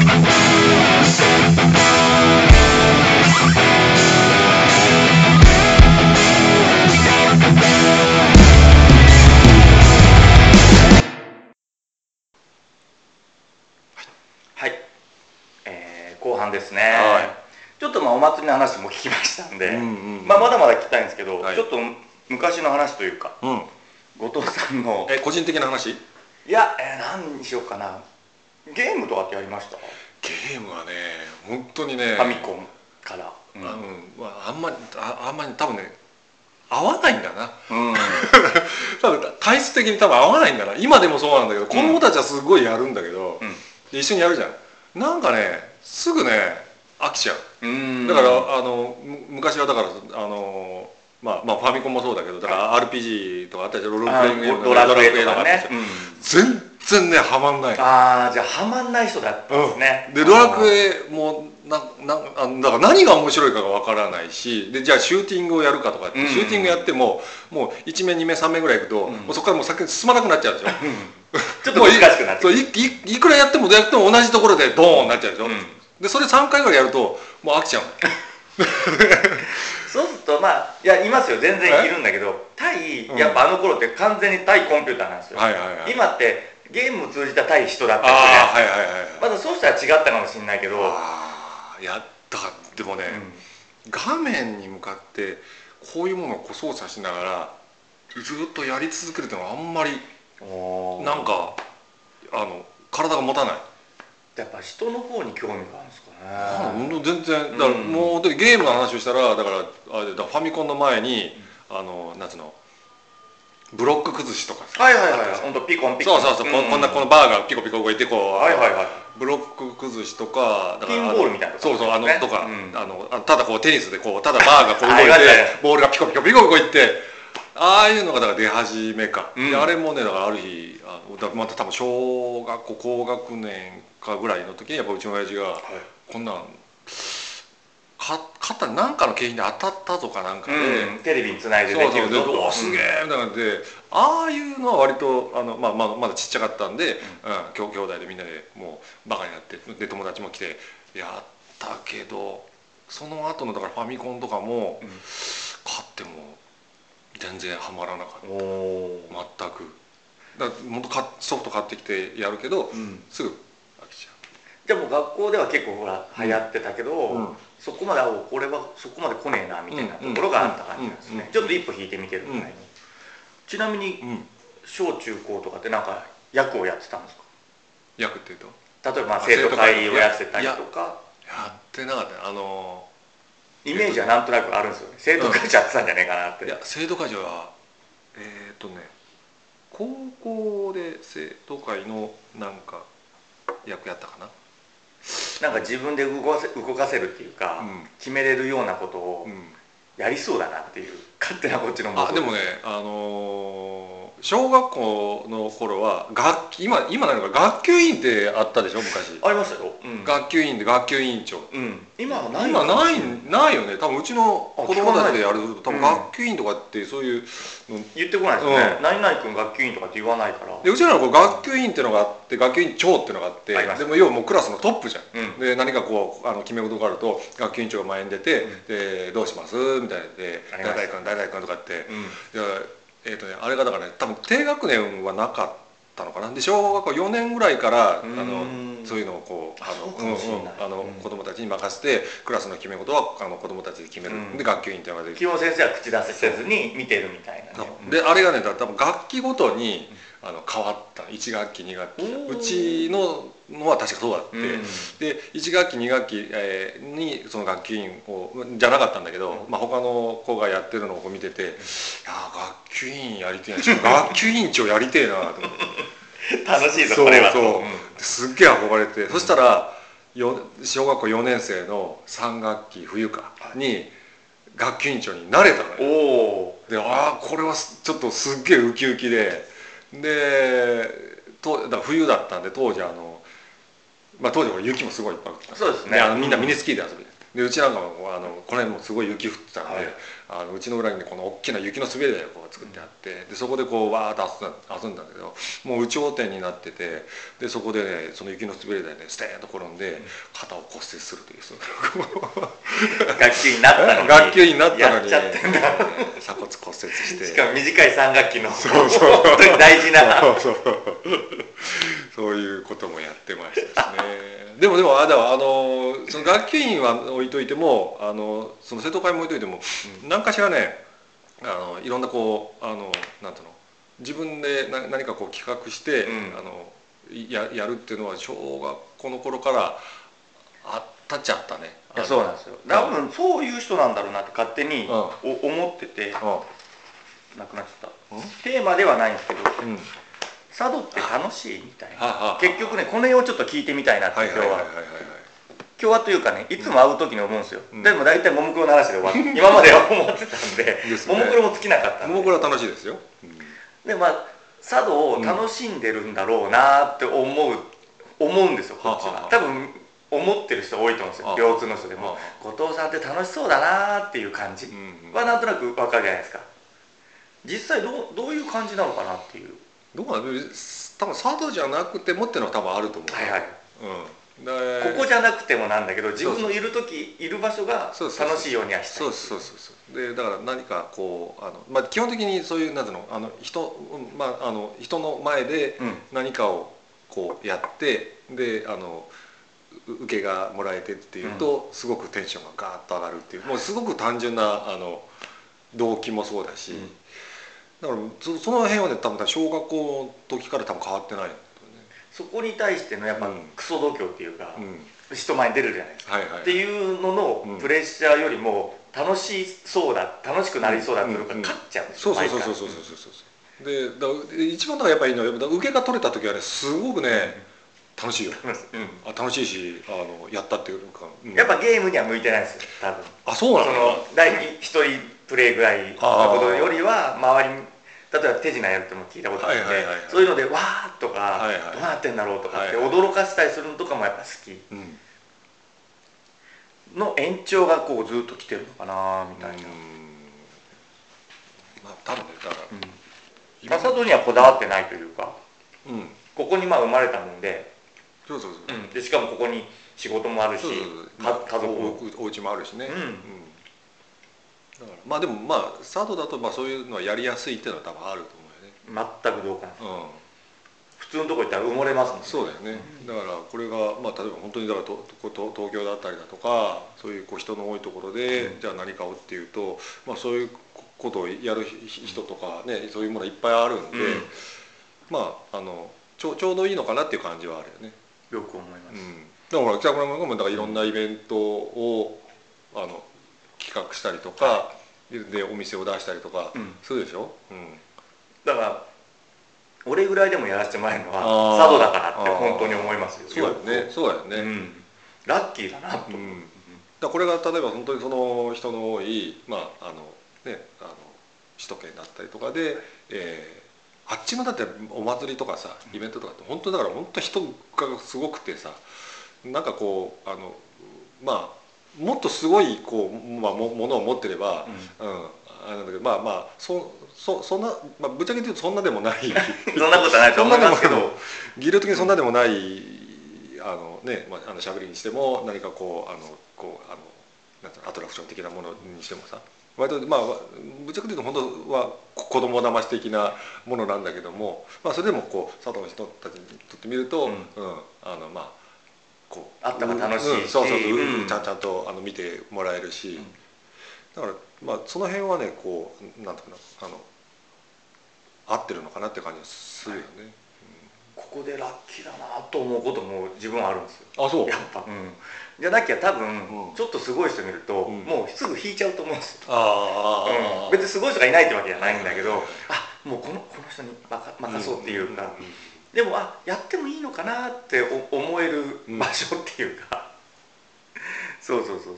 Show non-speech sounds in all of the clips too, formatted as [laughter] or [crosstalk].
はい、えー後半ですね、はちょっとまあお祭りの話も聞きましたんで、うんうん。まあ、まだまだ聞きたいんですけど、はい。ちょっと昔の話というかうん。後藤さんの。え個人的な話？いや、えー、何にしようかなゲームとかってやりました、ゲームはね本当にねファミコンから、うん。あ,、うんまあ、あんまりああんまり多分ね合わないんだな。うん。[laughs] 多分体質的に多分合わないんだな。今でもそうなんだけど子供たちはすごいやるんだけど、うん。で一緒にやるじゃん。なんかねすぐね飽きちゃう。うん。だから、あのむ昔はだからあのまあまあファミコンもそうだけどだから RPG とかあったりロールプあレイングドラクエとドラかねクエ全然ねハマんない。ああじゃあハマんない人だったんですね、でドラクエもななあだから何が面白いかがわからないしでじゃあシューティングをやるかとかって、うん。シューティングやってももう1面2面3面ぐらいいくと、うん。もうそこからもう先に進まなくなっちゃうでしょ [laughs] ちょっと難しくなっていいいくらやってもやっても同じところでドーンなっちゃうでしょ、うん。でそれ3回ぐらいやるともう飽きちゃう。の [laughs] そうするとまあいやいますよ。全然いるんだけど対うん。やっぱあの頃って完全に対コンピューターなんですよ、はいはいはい。今ってゲームを通じた対人だったりするはいはいまだそうしたら違ったかもしれないけど、ああいやだからでもね、画面に向かってこういうものをこう操作しながらずっとやり続けるっていうのはあんまりうんなんかあの体が持たない、やっぱ人の方に興味があるんですかあねの全然。だからうんもう本当にゲームの話をしたらだからあれだファミコンの前にあのなんつうのブロック崩しとかさ。はいはいはい本当ピコンピコン。そうそうそう、ここんなこのバーがピコピコ動いてこう、はいはいはい。ブロック崩しとかだピンボールみたいなそうそうあのね。とか、うん。あのあただこうテニスでこうただバーがこう動いてボールがピコピコピコピコいってああいうのがだから出始めか、うん。であれもねだからある日あだまた多分小学校高学年かぐらいの時にやっぱうちの親父がこんなんか肩に何かの景品で当たったとかなんかで、うん。テレビにつないででできるぞとおすげえ。みたいな感じでああいうのは割とあの、まあ、まあまだちっちゃかったんで、うん。兄兄弟でみんなでもうバカになってで友達も来てやったけどその後のだからファミコンとかも、うん。買っても全然ハマらなかっおおた全く。だから本当かソフト買ってきてやるけど、うん。すぐ飽きちゃじゃあもう学校では結構ほら流行ってたけど、う、うんそこまであお俺はそこまで来ねえなみたいなところがあった感じなんですね、ちょっと一歩引いてみてるみたいに、うん。ちなみにうん。小中高とかってなんか役をやってたんです役っていうと？か例えば生徒会をやってたりとか？やってなかったねあのイメージはなんとなくあるんですよね。生徒会じゃやってたんじゃねえかなって、いや生徒会長はえっ、とね高校で生徒会のなんか役やったかななんか自分で動かせ動かせるっていうか、うん。決めれるようなことをうん。やりそうだなっていう勝手なこっちのあでもねあのー小学校の頃は学期今今なのか学級委員ってあったでしょ昔。ありましたよ、うん。学級委員で学級委員長。うん、今はない。今ないいないよね。多分うちの子供たちでやると多分うん学級委員とかってそういうの言ってこないですよね、うん。何々君学級委員とかって言わないから。でうちらの子学級委員っていうのがあって学級委員長っていうのがあってでも要はもうクラスのトップじゃん。うん。で何かこうあの決め事があると学級委員長が前に出て「でどうします?」みたいな。で「あります誰々君誰々君」とかって。うんえーとね、あれがだからね多分低学年はなかったのかな。で小学校4年ぐらいからあうん。のそういうのをこうあのううんうんあのうん。子供たちに任せてクラスの決め事はあの子供たちで決める、うん。で学級委員っていうのがで。基本先生は口出せせずに見てるみたいなね、う。んであれがねだ多分楽器ごとにあの変わった1学期2学期。うちののは確かそうだって、うん。で1学期2学期、えーにその学級委員をじゃなかったんだけど、まあ、他の子がやってるのを見てて、いやー学級委員やりてえな。学級委員長やりてえなと思って。[laughs] 楽しいぞそうこれは。そうう。ん。すっげえ憧れて、そしたらよ小学校4年生の3学期冬かに学級委員長になれたのよ。でああこれはすちょっとすっげえウキウキででとだ冬だったんで当時あの、まあ、当時は雪もすごいいっぱい降ってたそうですね。あのみんなミニスキーで遊びででうちなんかもあのこの辺もすごい雪降ってたんで、はい。あのうちの裏にねこの大きな雪の滑り台をこう作ってあってでそこでこうわーっと遊んだ遊んだけどもう有頂天になっててでそこでねその雪の滑り台でステーンと転んで肩を骨折するというその [laughs] 学級になったのに。学級になったのに。やっちゃってんだ。鎖骨骨折して。しかも短い3学期の。そうそう本当に大事な。そうそう。そういうこともやってましたですね。でもでもあだあのその学級委員は置いといてもあのその生徒会も置いといても、何かしらねあのいろんなこうあのなんていうの自分でな何かこう企画して、うん。あのややるっていうのは小学校の頃からあったっちゃったね。いやそうなんですよ。多分そういう人なんだろうなって勝手にうん。お思っててうなくなっちゃった。ん。テーマではないんですけどうん。佐渡って楽しいみたいな。結局ねこの辺をちょっと聞いてみたいなってはい。今日は今日はというかねいつも会う時に思うんですよ、うん。でも大体ももクロの話で終わって [laughs] 今までは思ってたんでももクロも尽きなかったんで。もうこれは楽しいですよ、うん。でまあ佐渡を楽しんでるんだろうなって思う、思うんですよこっちは。多分思ってる人多いと思うんですよあ。共通の人でも。は後藤さんって楽しそうだなっていう感じ。うんはなんとなく分かるじゃないですか。実際どうどういう感じなのかなっていう。どうかな多分佐渡じゃなくてもっていうのは多分あると思う、はいはい。うん、でここじゃなくてもなんだけど自分のいる時いる場所が楽しいようにはしたい。そうそうそうでだから何かこうあの、まあ、基本的にそういうなんていうのあの人,、うんまあ、あの人の前でうん。何かをこうやってであのう受けがもらえてっていうと、すごくテンションがガーッと上がるっていうもうすごく単純なあの動機もそうだし、うん。だからそその辺はね多分小学校の時から多分変わってないそこに対してのやっぱうん。クソ度胸っていうか、人前に出るじゃないですか。はいはい、っていうのうん。のプレッシャーよりも楽しそうだ楽しくなりそうだっていうのがうん勝っちゃうんですそうよそうそうそうそうそうそう。そうで一番だからやっぱりいいのは受けが取れた時はねすごくね楽しいよ、毎回あ楽しいしあのやったっていうか、うん。やっぱゲームには向いてないですよ多分。あそうなそのの第一人プレイぐらいのことよりは周りに例えば手品やるっても聞いたことあるんで、はいはいはいはい。そういうのでわーっとか、はいはい。どうなってんだろうとかって驚かせたりするのとかもやっぱ好き。うん。の延長がこうずっと来てるのかなみたいな、まあ多分ねだから、うん。まあ佐渡にはこだわってないというかうん。ここにまあ生まれたもんで,、そうそうそう、でしかもここに仕事もあるしそうそうそう。か家族も。おお家もあるしね、うんだから。まあでもまあ佐渡だとまあそういうのはやりやすいっていうのは多分あると思全く同感。うよね、普通のとこ行ったら埋もれますもんうん、そうだよね、だからこれがまあ例えば本当にだからととと東京だったりだとかそういうこう人の多いところで、うん。じゃあ何かをっていうと、まあ、そういうことをやるひ人とかねそういうものいっぱいあるんで、うん。まああのちょちょうどいいのかなっていう感じはあるよね。よく思います、うん、だから北村君もだからいろんなイベントをあの企画したりとか、でお店を出したりとかうん。するでしょ、うん。だから俺ぐらいでもやらせてもらえるのは佐渡だからって本当に思いますよ。そうだよねそうだよね、うん。ラッキーだなと、うん。だこれが例えば本当にその人の多い、まああのね、あの首都圏だったりとかで、えーあっちのだってお祭りとかさイベントとかって本当だから本当人がすごくてさなんかこうあのまあもっとすごいこう、まあ、もものを持ってれば、うん。あれなんだけどまあまあそそそんな、まあ、ぶっちゃけて言うとそんなでもない。そんなことはないと思ないでもないますけど技量的にそんなでもないあのね、まあ、あのしゃべりにしても何かこうあのこうあのなんアトラクション的なものにしてもさ。割とまあぶっちゃけて言うと本当は子供騙し的なものなんだけども、まあ、それでもこう佐渡の人たちにとってみると、ううんん。あのまあこうあった方が楽しいし。うんそうそうそう、うん。ちゃんちゃんとあの見てもらえるし、だからまあその辺はねこうなんていうかなあの合ってるのかなって感じがするよね。ここでラッキーだなと思うことも自分はあるんですよ。あそう。やっぱ、うん、じゃなきゃ多分、うん。ちょっとすごい人見ると、うん。もうすぐ引いちゃうと思うんですよ、ああ、うん。別にすごい人がいないってわけじゃないんだけど、あもうこのこの人に任任そうっていうか、でもあやってもいいのかなってお思える場所っていうか、[laughs] そうそうそうそう。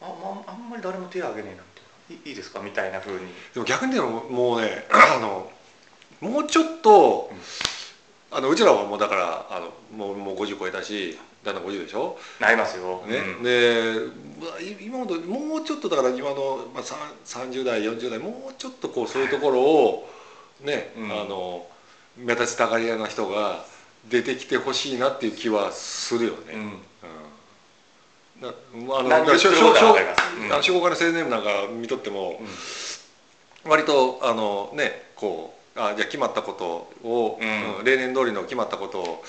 あ,、まあ、あんまり誰も手を挙げねえなみたいないいいですか？みたいな風に。でも逆にでももうね [clears throat] あのもうちょっと、あのうちらはもうだからあのもうもう50超えたしだんだん50でしょ、なりますよ、ね。うん。で今までもうちょっとだから今の、まあ、さん30代40代もうちょっとこうそういうところをね、うん。あの目立ちたがり屋な人が出てきてほしいなっていう気はするよね。うん。うん。だまあ、あの商工会の青年部なんか見とっても、割とあのねこうあじゃあ決まったことを、うん。うん例年通りの決まったことを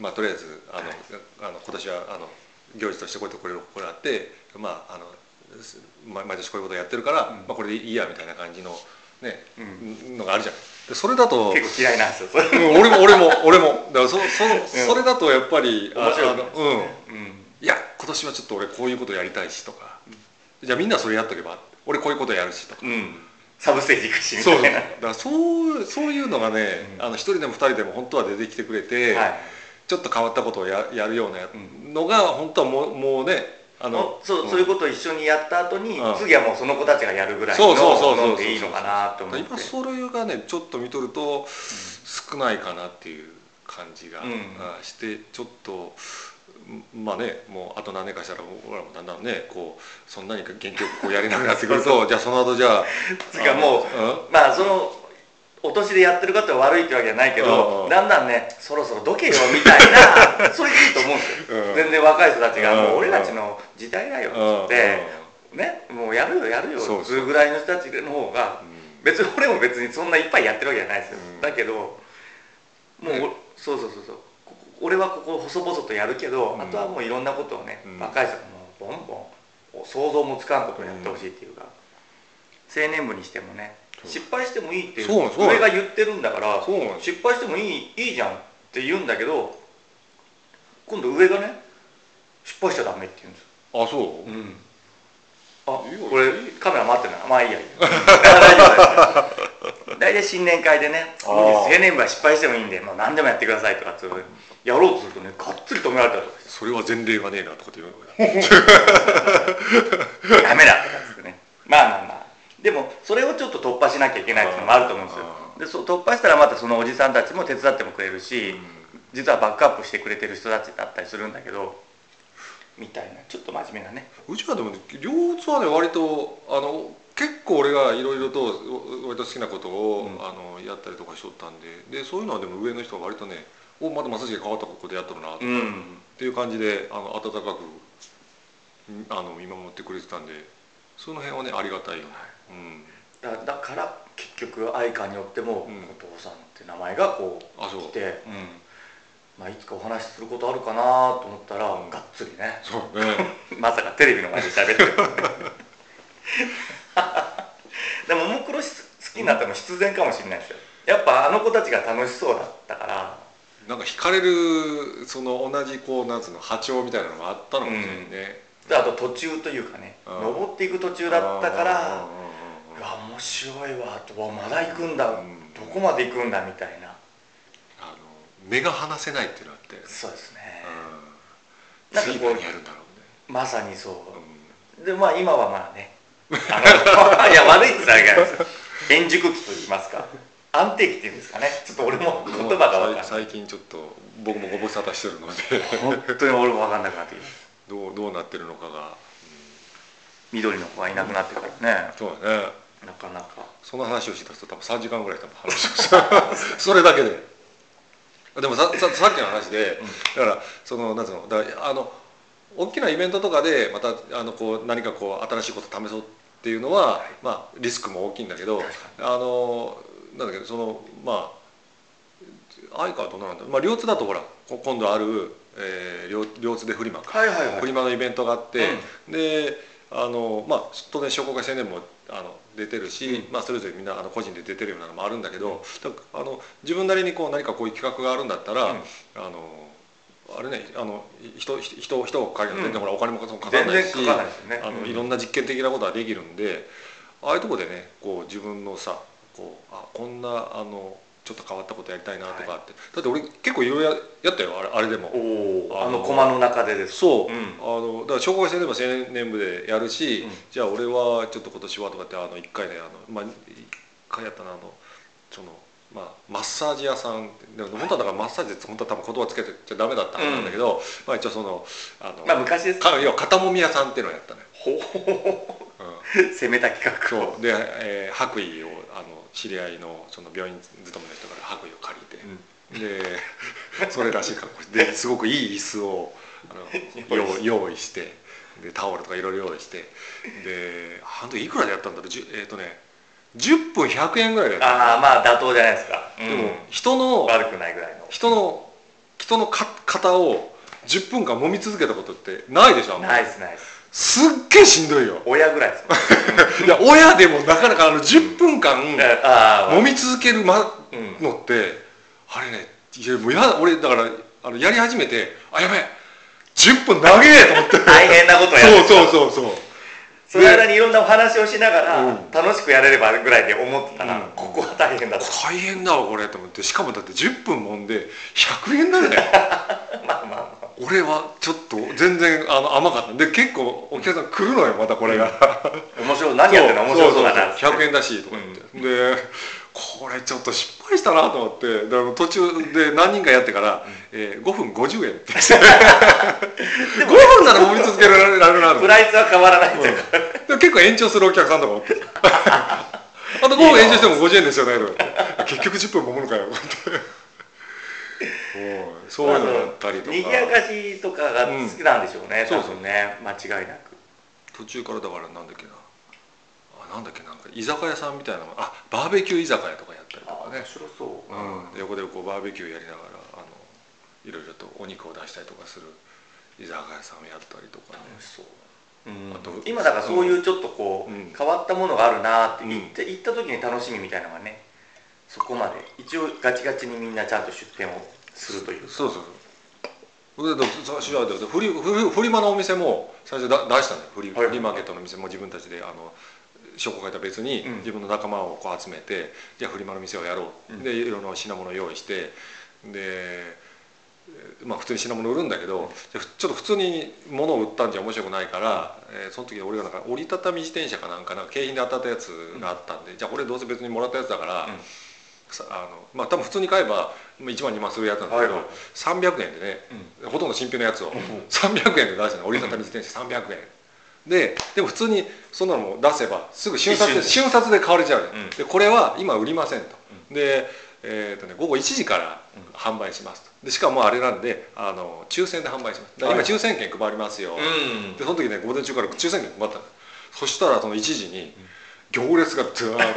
まあとりあえずあの、あの今年はあの行事としてこういうとこれあってまああの毎年こういうことをやってるから、うん。まあこれでいいやみたいな感じのね、うん。のがあるじゃん。でそれだと結構嫌いなんですよそれ。うん俺も俺も俺も。だからそそそれだとやっぱりあ面白いあのうん。うん。いや今年はちょっと俺こういうことやりたいしとか、じゃあみんなそれやっとけば俺こういうことやるしとか、うん。サブステージ行くしみたそういなだからそうそういうのがね、一人でも二人でも本当は出てきてくれて、はい。ちょっと変わったことをややるようなうん。のが本当はもうもうねあのそうそういうことを一緒にやった後に、うん。次はもうその子たちがやるぐらいその飲んでいいのかなと思って。今それがねちょっと見とると少ないかなっていう感じが、うん。あしてちょっとんまあねもうあと何年かしたら俺らもだんだんねこうそんなに元気よくこうやれなくなってくると [laughs] じゃあその後じゃあつうかもうまあそのお年でやってる方は悪いってわけじゃないけうんうん。どだんだんねそろそろどけよみたいな [laughs] それでいいと思うんですよ。うん。全然若い人たちがうん。もう俺たちの時代だよってねもうやるよやるよそうそう。ぐらいの人たちの方がうん。別に俺も別にそんないっぱいやってるわけじゃないですよ。うん。だけどもうね。そうそうそうそう。俺はここ細々とやるけどうん。あとはもういろんなことをねうん。若い人がもうボンボン想像もつかんことをやってほしいっていうか青年部にしてもね失敗してもいいって上が言ってるんだから失敗してもいいいいじゃんって言うんだけど今度上がね失敗しちゃダメって言うんです。よあそう、うん。あこれカメラ回ってない。まあいいや。いいや大丈夫大体新年会でね青年部は失敗してもいいんでもう何でもやってくださいとかってやろうとするとねがっつり止められたりそれは前例がねえなとかって言うの [laughs] ダメだとかってね。まあまあまあでもそれをちょっと突破しなきゃいけないっていうのもあると思うんですよ。あで突破したらまたそのおじさんたちも手伝ってもくれるし、実はバックアップしてくれてる人たちだったりするんだけどみたいなちょっと真面目なね。うちはでも両津はね割とあの結構俺がいろいろと割と好きなことを、うん。あのやったりとかしとったんででそういうのはでも上の人が割とねおまだまさしく変わったことやっとるなとか、っん。ていう感じであの温かくんあの見守ってくれてたんでその辺はねありがたいよね、うんだだから結局愛花によっても、うん。お父さんって名前がこうあそう。来て、うん。まあ、いつかお話しすることあるかなと思ったら、うん。がっつりね。そうね [laughs] まさかテレビの前で喋ってる。[laughs] でもももクロ好きになったのも必然かもしれないですよ。やっぱあの子たちが楽しそうだったから。なんか惹かれるその同じこうなんつうの波長みたいなのがあったのかもしれないね、であと途中というかねうん。登っていく途中だったからうんうん面白いわとわまだ行くんだ、うんどこまで行くんだみたいな。あの目が離せないっていうのがあって、そうですね、うん、なんかこうやるんだろまさにそう。うね、でまあ今はまあねあの [laughs] いや悪いって言った円熟期と言いますか安定期っていうんですかね。ちょっと俺もうん言葉が分かんない。最近ちょっと僕もご無沙汰してるので。本当に俺も分かんなくなってきますどうどうなってるのかが、緑の子がいなくなってからね。そうだねなかなか。その話をしだすと多分3時間ぐらい多分話をした。[laughs] それだけで。でもさささっきの話で、だからそのなんつうのだあの大きなイベントとかでまたあのこう何かこう新しいこと試そうっていうのは、まあリスクも大きいんだけどあのなんだけどそのまあ相川どうなんだまあ両津だとほらこ今度ある、えー、両両津でフリマか、はいはいはい。フリマのイベントがあって、であのまあ当然商工会青年もあの出てるし、うん。まあ、それぞれみんなあの個人で出てるようなのもあるんだけど、だあの自分なりにこう何かこういう企画があるんだったら、うん。あのあれねあの人人人人を借りるうん。全然ほらお金もかかん全ないし然かかんないね。あのうん。いろんな実験的なことができるんでああいうとこでねこう自分のさこうあこんなあのちょっと変わったことやりたいなとかって、だって俺結構いろいろやったよあれあれでも。あの駒の中でですそう、うん。あのだから小学生でも青年部でやるし、うん。じゃあ俺はちょっと今年はとかってあの1回ねあのまあ1回やったなあのそのまあ、マッサージ屋さん。でも本当はだからマッサージって本当は多分言葉つけてちゃダメだったんだけど、まあ一応そのあの、まあ昔です。か要は肩もみ屋さんっていうのをやったね、ほほう。ん、攻めた企画を。で、えー白衣をあの知り合いのその病院勤めの人から白衣を借りて、でそれらしい格好してですごくいい椅子をあの [laughs] 用用意してでタオルとかいろいろ用意して。であの時いくらでやったんだろう？えっ、とね10分100円ぐらいでやった。ああまあ妥当じゃないですか、うん。でも人の悪くないぐらいの。人の人のか肩を10分間揉み続けたことってないでしょ？あんまり。ナイスナイスすっげえしんどいよ。親ぐらいです。も [laughs] んいや親でもなかなかあの10分間揉み続けるのってあれねいやもうや俺だからあのやり始めてあやべえ10分長えと思って。[laughs] 大変なことやるそうそうそうそう。その間にいろんなお話をしながら、うん。楽しくやれればぐらいで思ってたら、うん。ここは大変だと大変だわこれと思って。しかもだって10分揉んで100円だよね。[laughs] まあまあまあ俺はちょっと全然あの甘かった。で結構お客さん来るのよまたこれが、面白い何やってんの？面白そうだなそう。そうそう100円だしとか言って、でこれちょっと失敗したなと思って。で途中で何人かやってから、えー5分50円。って5分なら揉み続けられるなプライスは変わらないというか、で結構延長するお客さんとかおって。[laughs] あと5分延長しても50円ですよねとか言って。結局10分揉むのかよとか言ってそう。いうのだったりとか。賑やかしとかが好きなんでしょうね、うん。多分ね。間違いなく。途中からだからなんだっけな。あなんだっけなんか居酒屋さんみたいなのあバーベキュー居酒屋とかやったりとかね。面白そう、うん、で横でこうバーベキューやりながらあのいろいろとお肉を出したりとかする居酒屋さんをやったりとかね。楽しそう、うん。あと今だからそういうちょっとこう、うん。変わったものがあるなってうん。言って、行った時に楽しみみたいなのがねそこまで。一応ガチガチにみんなちゃんと出店をするというそうそうそう。でフリフリマのお店も最初だ出したんだよ。フリ,、はいフリーマーケットの店も自分たちであの商工会とは別にうん。自分の仲間をこう集めて、じゃあフリマの店をやろう、うん。でいろんな品物を用意してでまあ普通に品物売るんだけど、ちょっと普通に物を売ったんじゃ面白くないから、えーその時俺がなんか折りたたみ自転車かなんかなんか景品で当たったやつがあったんで、じゃあこれどうせ別にもらったやつだから、あのまあ多分普通に買えば1万2万するやつなんだけど、はいはい。300円でねうん。ほとんど新品のやつをん300円で出したの折りたたみ自転車300円。ででも普通にそんなのも出せばすぐ瞬殺で一瞬殺で買われちゃう。ね、うん。でこれは今売りませんと、で、えーとね、午後1時から販売しますと。でしかもあれなんであの抽選で販売します。今はい抽選券配りますよ、うん。でその時ね午前中から抽選券配ったの。そしたらその1時に行列がずーっ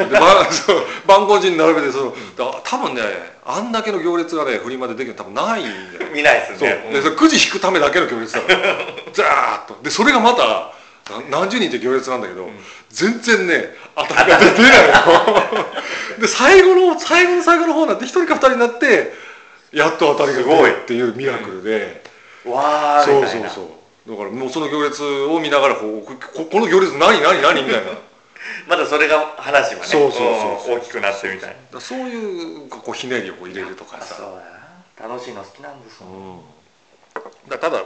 と。番号順に並べてその、だ多分ねあんだけの行列がねフリマでできるの多分ないんだよ。見ないですそう。ねでそれくじ引くためだけの行列だから [laughs] ザーッと。でそれがまたな何十人って行列なんだけど、全然ね当たりが出ないの。で最後の最後の最後の方になって一人か二人になってやっと当たりが出るっていうミラクルで、わーそうみたいうな。そそうだからもうその行列を見ながらこうこここの行列何何何みたいな [laughs] まだそれが話はねそうそうそう大きくなってみたい。ならそういうこうひねりを入れるとかさ。楽しいの好きなんですよ、うん。だただ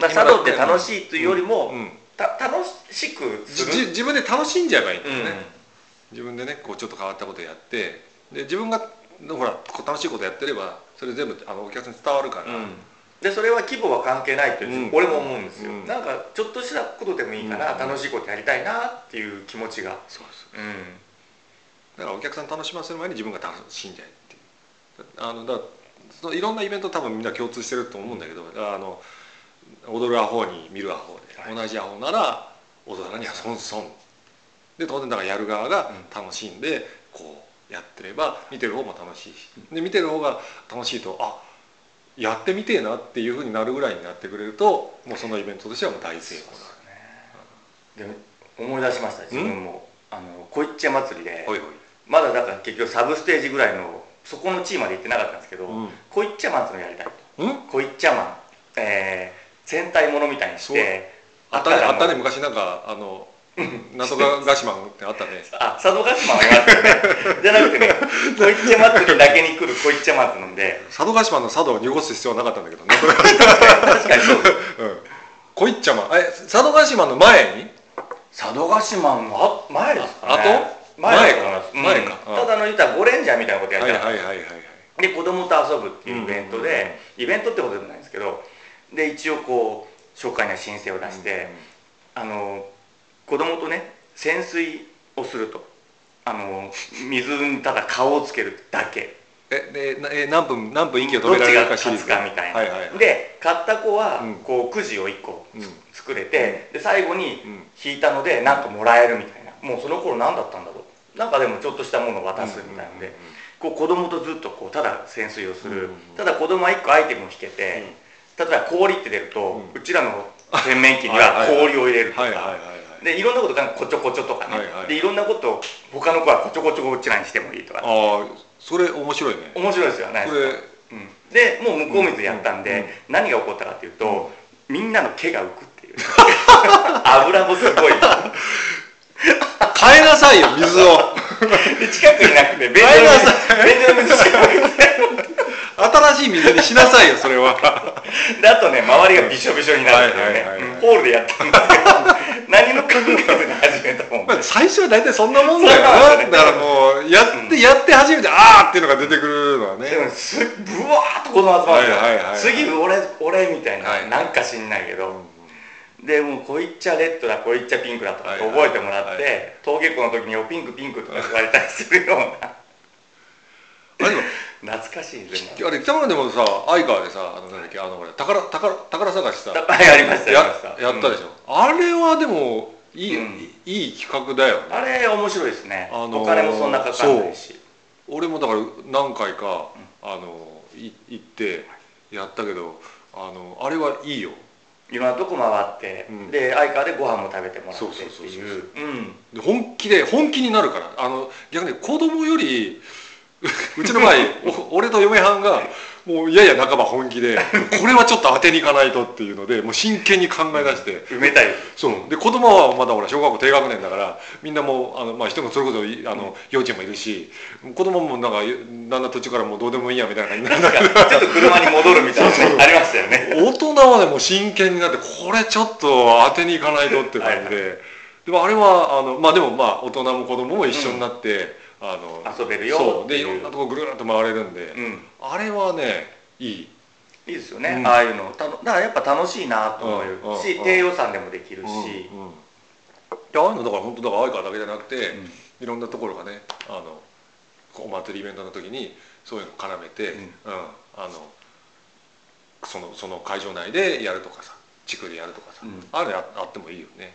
まあ、茶道って楽しいというよりも、うん。た楽しく自分で楽しんじゃえばいいんだよね、うん。自分でねこうちょっと変わったことやって。で自分がほらこう楽しいことやってればそれ全部あのお客さんに伝わるから、うんでそれは規模は関係ないって、うん。俺も思うんですよ、うん。なんかちょっとしたことでもいいから、うん。楽しいことやりたいなっていう気持ちが。そうそうう。ん。だからお客さん楽しませる前に自分が楽しんじゃえっていう。あのだそのいろんなイベント多分みんな共通してると思うんだけど、あの踊るアホに見るアホで、はい。同じアホなら踊らには損損で当然だからやる側が楽しんでこうやってれば見てる方も楽しいし。で見てる方が楽しいとあやってみてえなっていうふうになるぐらいになってくれるともうそのイベントとしてはもう大成功だ。で思い出しました自分もあのこいっちゃ祭りでまだだから結局サブステージぐらいのそこの地位まで行ってなかったんですけど、うん。こいっちゃマンっていうのをやりたいと。うん？こいっちゃマンえー、戦隊ものみたいにしてあったねあったねの昔なんかあのなんとかガシマンってあったね。あ佐渡島は言いましたよね。じゃなくてねこいっちゃ祭りだけに来るこいっちゃマンってので。佐渡島の佐渡を濁す必要はなかったんだけどなんとか確かにそう。うん。こいっちゃまえ佐渡島の前に？佐渡島のあ前ですかね。あと？前か。うん。ただの言ったらゴレンジャーみたいなことやった。はいはいはいはいで子供と遊ぶっていうイベントで、イベントってことでもないんですけどで一応こう紹介には申請を出して、あの子供とね潜水をすると。あの水にただ顔をつけるだけ。えでなえ何分何分息を止められるか勝つかみたいな、はいはいはい。で勝った子はうん。こうくじを1個うん。作れて、で最後にうん。引いたのでなんかもらえるみたいな。もうその頃何だったんだろう。なんかでもちょっとしたものを渡すみたいなので、こう子供とずっとこうただ潜水をする、うんただ子供は1個アイテムを引けて、例えば氷って出ると、ううちらの洗面器には氷を入れるとか、はいはいはいはいでいろんなことがこちょこちょとかね、はいはい。でいろんなことを他の子はこちょこちょこうちらにしてもいいとか。ああそれ面白いね。面白いですよね。それうん、でもう向こう水やったんで、うんうん何が起こったかっていうと、みんなの毛が浮くっていう。[laughs] 油もすごい。変えなさいよ水を。[laughs] で近くになくて便所変えなの水便所の水しかなくて新しい水にしなさいよそれは。[laughs] であとね周りがびしょびしょになるっていうねホールでやったんだけど何も考えずに始めたもんまあ最初は大体そんなもんだよな。ねなだからもうやって、やって初めてあーっていうのが出てくるのはね。でもすぶわーっと子供集まるん。はいはいはいはい。次俺俺みたいな、はい。なんか知んないけど、でもうこいっちゃレッドだこいっちゃピンクだとか覚えてもらって、はいはいは登下校の時に「おピンクピンク」とか言われたりするような。あれでも懐かしいですねあれ北村でもさ相川でさあのなんだっけあのほら宝宝宝探しさはいやりました。やったでしょ、あれはでもいい,、うん。いい企画だよね。あれ面白いですね、あのーお金もそんなかかんないし。俺もだから何回か、あのい行ってやったけどあのあれはいいよ。いろんなとこ回って、うん。で相川でご飯も食べてもらってそうってそう本気で本気になるから。あの逆に子供よりうちの場合お俺と嫁はんがもういやいや半ば本気でこれはちょっと当てにいかないとっていうのでもう真剣に考え出して。埋めたい。そう。で子供はまだほら小学校低学年だからみんなもうあの、まあ、人もそれこそいあの幼稚園もいるし子供もなんかだんだん途中からもうどうでもいいやみたいな感じになるちょっと車に戻るみたいなねありましたよね。大人はねもう真剣になってこれちょっと当てにいかないとって感じで。でもあれはあのまあでもまあ大人も子供も一緒になって、あの遊べるよ。そう。でいろんなとこぐるっと回れるんで、うん。あれはねいい。いいですよね、うん。ああいうのたのだからやっぱ楽しいなと思えるし、低予算でもできるし、でああいうのだから本当だから相川だけじゃなくて、うん。いろんなところがねあのお祭りイベントの時にそういうの絡めて、うん。うんあのそのその会場内でやるとかさ地区でやるとかさ、うん。あれああってもいいよね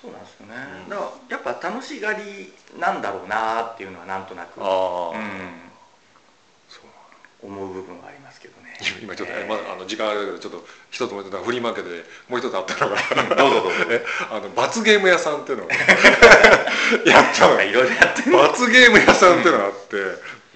そうなんですよね、うん。だからやっぱ楽しがりなんだろうなっていうのはなんとなく、うん、そう思う部分はありますけどね。[laughs] 今ちょっと、えーまあ、あの時間あれだけどちょっと一つもフリーマーケットでもう一つあったのが [laughs] どうぞどうぞ。えあの罰ゲーム屋さんっていうのを [laughs] やったの。よいろいろやってる罰ゲーム屋さんっていうのがあって、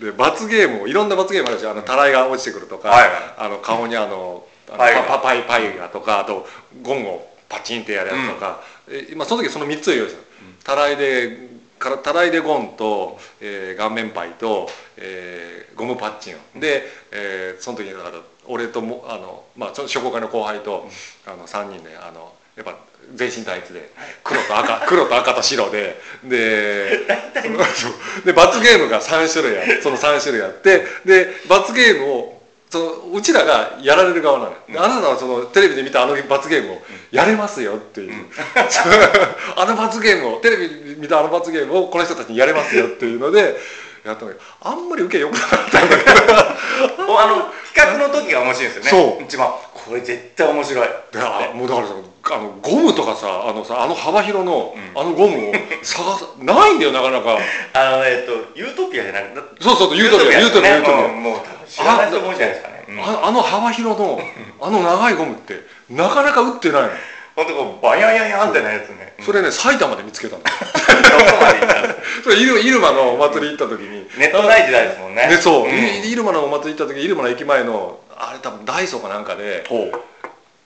で罰ゲームをいろんな罰ゲームあるしあのたらいが落ちてくるとか、はいはい。あの顔にあのあのパイが。パパイパイがとかあとゴンをパチンってやるやつとか、え今その時その3つを用意した。のたらいでからたらいでゴンと、えー顔面パイと、えーゴムパッチンを。で、えーその時にだから俺ともあの、まあ、その商工会の後輩と、あの3人であのやっぱ全身タイツで黒と赤 [laughs] 黒と赤と白でで [laughs] で罰ゲームが3種類ある。その3種類あってで罰ゲームをそのうちらがやられる側なのよ、であなたはそのテレビで見たあの罰ゲームをやれますよっていう、[laughs] あの罰ゲームをテレビで見たあの罰ゲームをこの人たちにやれますよっていうのでやったんだけ。どあんまり受け良くなかったんだけど。[laughs] おあの企画の時が面白いですよね。そう。一番これ絶対面白い。であもうだからさあのゴムとかさあのさあの幅広の、うん。あのゴムを探すないんだよなかなか。あのえっ、とユートピアじゃなくてそうそう言うとるよ言うとるよ言うとるようんもう知らないと思うんじゃないですかね、うん、ああの幅広のあの長いゴムってなかなか売ってないの、ほんとこうバヤヤヤンってなやつね、それね埼玉で見つけたの。[laughs] それ入入間のお祭り行った時に。ネットない時代ですもんね。ねそう、ん。い入間のお祭り行った時入間の駅前のあれ多分ダイソーかなんかで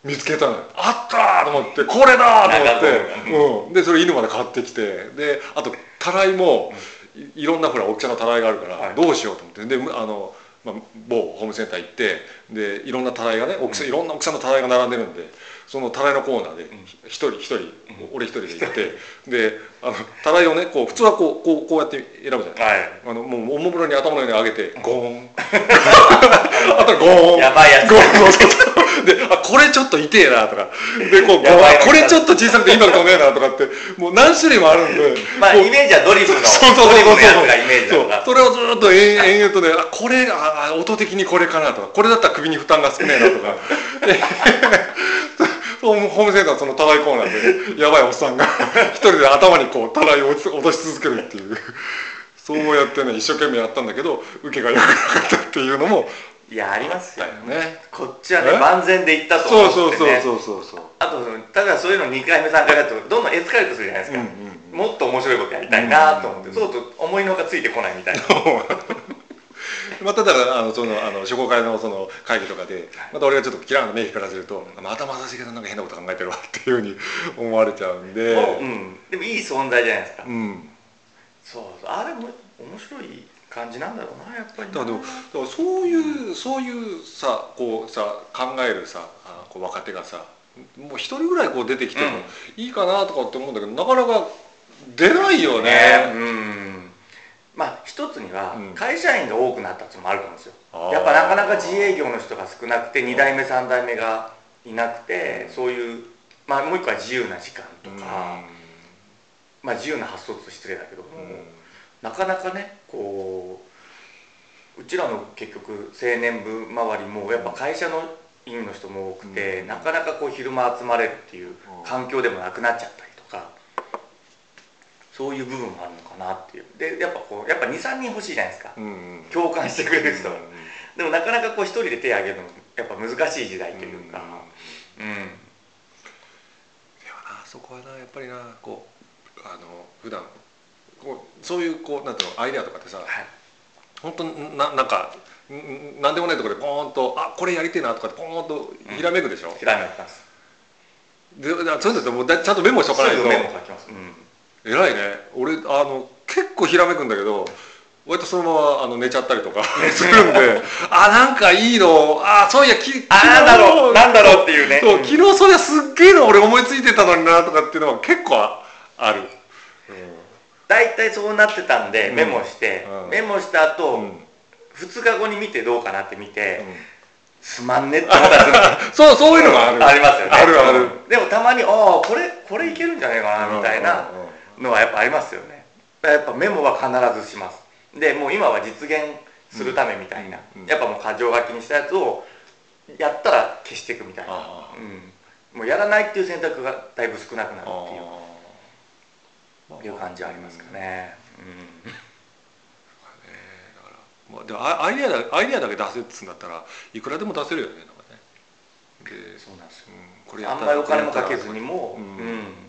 見つけたのよ。あったーと思ってこれだーと思って。う。ん、でそれ犬まで買ってきてであとたらいもいいろんなほら大きさのたらいがあるから、はい。どうしようと思って。であの、まあ、某ホームセンター行ってでいろんなたらいがね大きさ、いろんな大きさのたらいが並んでるんでそのたらいのコーナーで一人一人俺一人で行ってであのたらいをねこう普通はこうこうこうやって選ぶじゃない。はい。あのもうおもむろに頭の上に上げてゴーン。[laughs] あとゴーン。やばいやつ。ゴーンであこれちょっと痛えなとか。でこうこれちょっと小さくてインパクトねえなとかってもう何種類もあるんでまあイメージはドリフのそうそうそうそう。そう。それをずっと延々とねあこれああ音的にこれかなとかこれだったら首に負担が少ねえなとか。で [laughs] ホームセンターのそのたらいコーナーでやばいおっさんが [laughs] 一人で頭にこうたらいを落とし続けるっていう。そうやってね一生懸命やったんだけど受けが良くなかったっていうのもいやありますよね。こっちはねえ？万全で行ったとそうそう思ってね。そうそうそうそうあとただそういうの2回目3回目だとどんどんエスカレートするじゃないですか、うんうんもっと面白いことやりたいなと思って、うんそうすると思いのほかついてこないみたいな [laughs] [laughs] まただからあのそのあの初公会のその会議とかでまた俺がちょっとキラーの目光らせるとまた正しげさんなんか変なこと考えてるわっていうふうに思われちゃうんで。もう、うん、でもいい存在じゃないですか、うん。そうあれも面白い感じなんだろうなやっぱりな。だからそういうそういうさこうさ考えるさあこう若手がさもう一人ぐらいこう出てきてもいいかなとかって思うんだけど、なかなか出ないよね。ね。うんまあ一つにはうん。会社員が多くなったっていうのもあると思うんですよ、あー。やっぱなかなか自営業の人が少なくて2代目3代目がいなくてそういうまあもう一個は自由な時間とか、まあ自由な発想と失礼だけども、うん。なかなかねこううちらの結局青年部周りもやっぱ会社の員の人も多くて、うん。なかなかこう昼間集まれるっていう環境でもなくなっちゃったそういう部分もあるのかなっていう。でやっぱこうやっぱ23人欲しいじゃないですか。うんうん。共感してくれる人がうんでもなかなかこう一人で手を挙げるのもやっぱ難しい時代というか。うん、でもなそこはなやっぱりなこうあの普段こうそういうこうなんていうのアイデアとかってさはい。本当ななんかんなんでもないところでポーンとあこれやりてえなとかってポーンとひらめくでしょ、ひらめきます。でそういうのってもうだちゃんとメモしとかないと。メモ書きます、うん、偉いね。俺あの結構ひらめくんだけど割とそのままあの寝ちゃったりとか [laughs] するんであなんかいいの。あそういやきあなんだろう。なんだろうっていうね。そう昨日そりゃすっげえの俺思いついてたのになとかっていうのは結構ある、大体そうなってたんでうん。メモして、うん。メモした後、うん。うん2日後に見てどうかなって見て、すまんねって思ったんですそうそういうのがある。ありますよね。あるある。でもたまにああこれこれいけるんじゃないかなみたいなのはやっぱありますよね。やっぱメモは必ずします。でもう今は実現するためみたいな、うんうん。やっぱもう箇条書きにしたやつをやったら消していくみたいな、あうん、もうやらないっていう選択がだいぶ少なくなるあっていう。あいう感じはありますかね、うん。まあ、でもアアイデアだアイデアだけ出せっつうんだったらいくらでも出せるよねなんかね。で、そうなんですよ。うん、これやあんまりお金もかけずにも、ううん。ん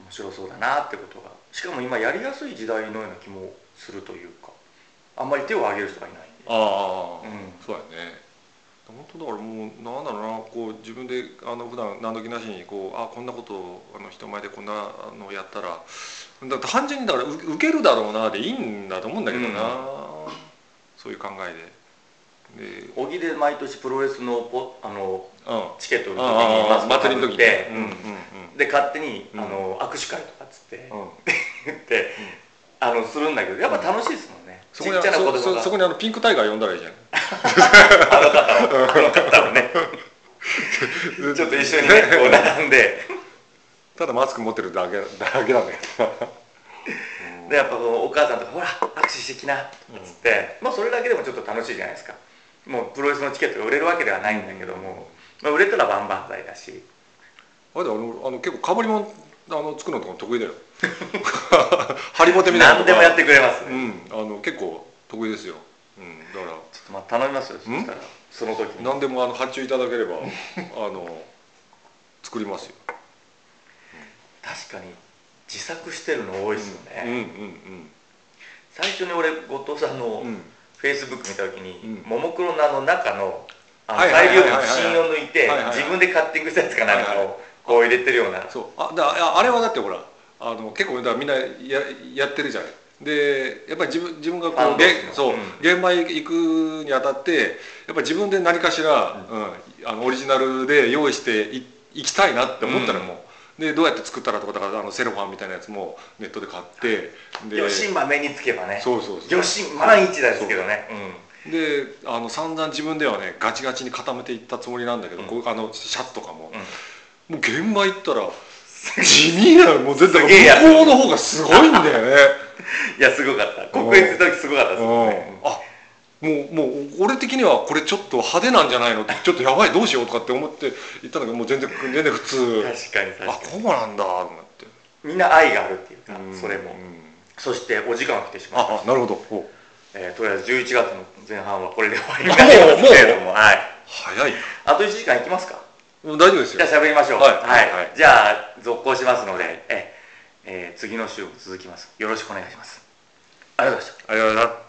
面白そうだなってことが。しかも今やりやすい時代のような気もするというか。あんまり手を挙げる人がいない。んでああ、うん。そうやね。本当だからもうなんだろうな。こう自分であの普段何時なしにこうあこんなことをあの人前でこんなのやったら。だって単純にだからう受けるだろうなでいいんだと思うんだけどな、そういう考えで。で小木で毎年プロレスのポあのうんチケットを売る時に祭りの時にでで勝手に、うん。あの握手会とかっつって言って、あのするんだけどやっぱ楽しいですもんね、そこにちっちゃな子供が。そこにあのピンクタイガー呼んだらいいじゃん。あの方をあの方をね。[laughs] ちょっと一緒にねこう並んで。ただマスク持ってるだけだけなんだけどでやっぱお母さんとか「ほら握手してきな」っつって、まあそれだけでもちょっと楽しいじゃないですか。もうプロレスのチケットが売れるわけではないんだけども、まあ、売れたら万々歳だし。あれだあのあの結構かぶりもんあの作るのとか得意だよ。ハリボテみたいな何でもやってくれます、うちょん。あの結構得意ですよ、うん、だから。っとまあ頼みますよそしたら。その時に。何でもあの発注いただければ [laughs] あの作りますよ、確かに自作してるの多いですよね、うん。うん。最初に俺後藤さんのうん。うんフェイスブック見た時に、うん。ももクロのあの中のあのはいはい大量のはいはい。はい芯を抜いて自分でカッティングしたやつかなんかをこう入れてるような。そう。あだああれはだってほらあの結構みんなややってるじゃないでやっぱり自分自分がこうそう、うん。現場行くにあたってやっぱり自分で何かしら、うん。あのオリジナルで用意してい行きたいなって思ったらもう、でどうやって作ったらとかだからあのセロファンみたいなやつもネットで買ってで。余震ま目につけばね。そうそうそう。余震万一ですけどねであの散々自分ではねガチガチに固めていったつもりなんだけど、うん。こうあのシャツとかも、うん。もう現場行ったら地味なもう絶対向こうの方がすごいんだよね。[laughs] いやすごかった。国立の時すごかったですもん。ねうん。あもうもう俺的にはこれちょっと派手なんじゃないの？ってちょっとやばいどうしようとかって思って行ったんだけどもう全然全然普通。確かに確あかこうなんだと思って。にみんな愛があるっていうかうん。それも。うんそしてお時間が来てしまいました。ああなるほど。おえーとりあえず11月の前半はこれで終わりになりますけれどもはい。早い。あと1時間いきますか？もう大丈夫ですじゃよあ喋りましょう。はい。はい。じゃあ続行しますのでええ。ー次の週も続きます。よろしくお願いします。ありがとうございました。ありがとうございます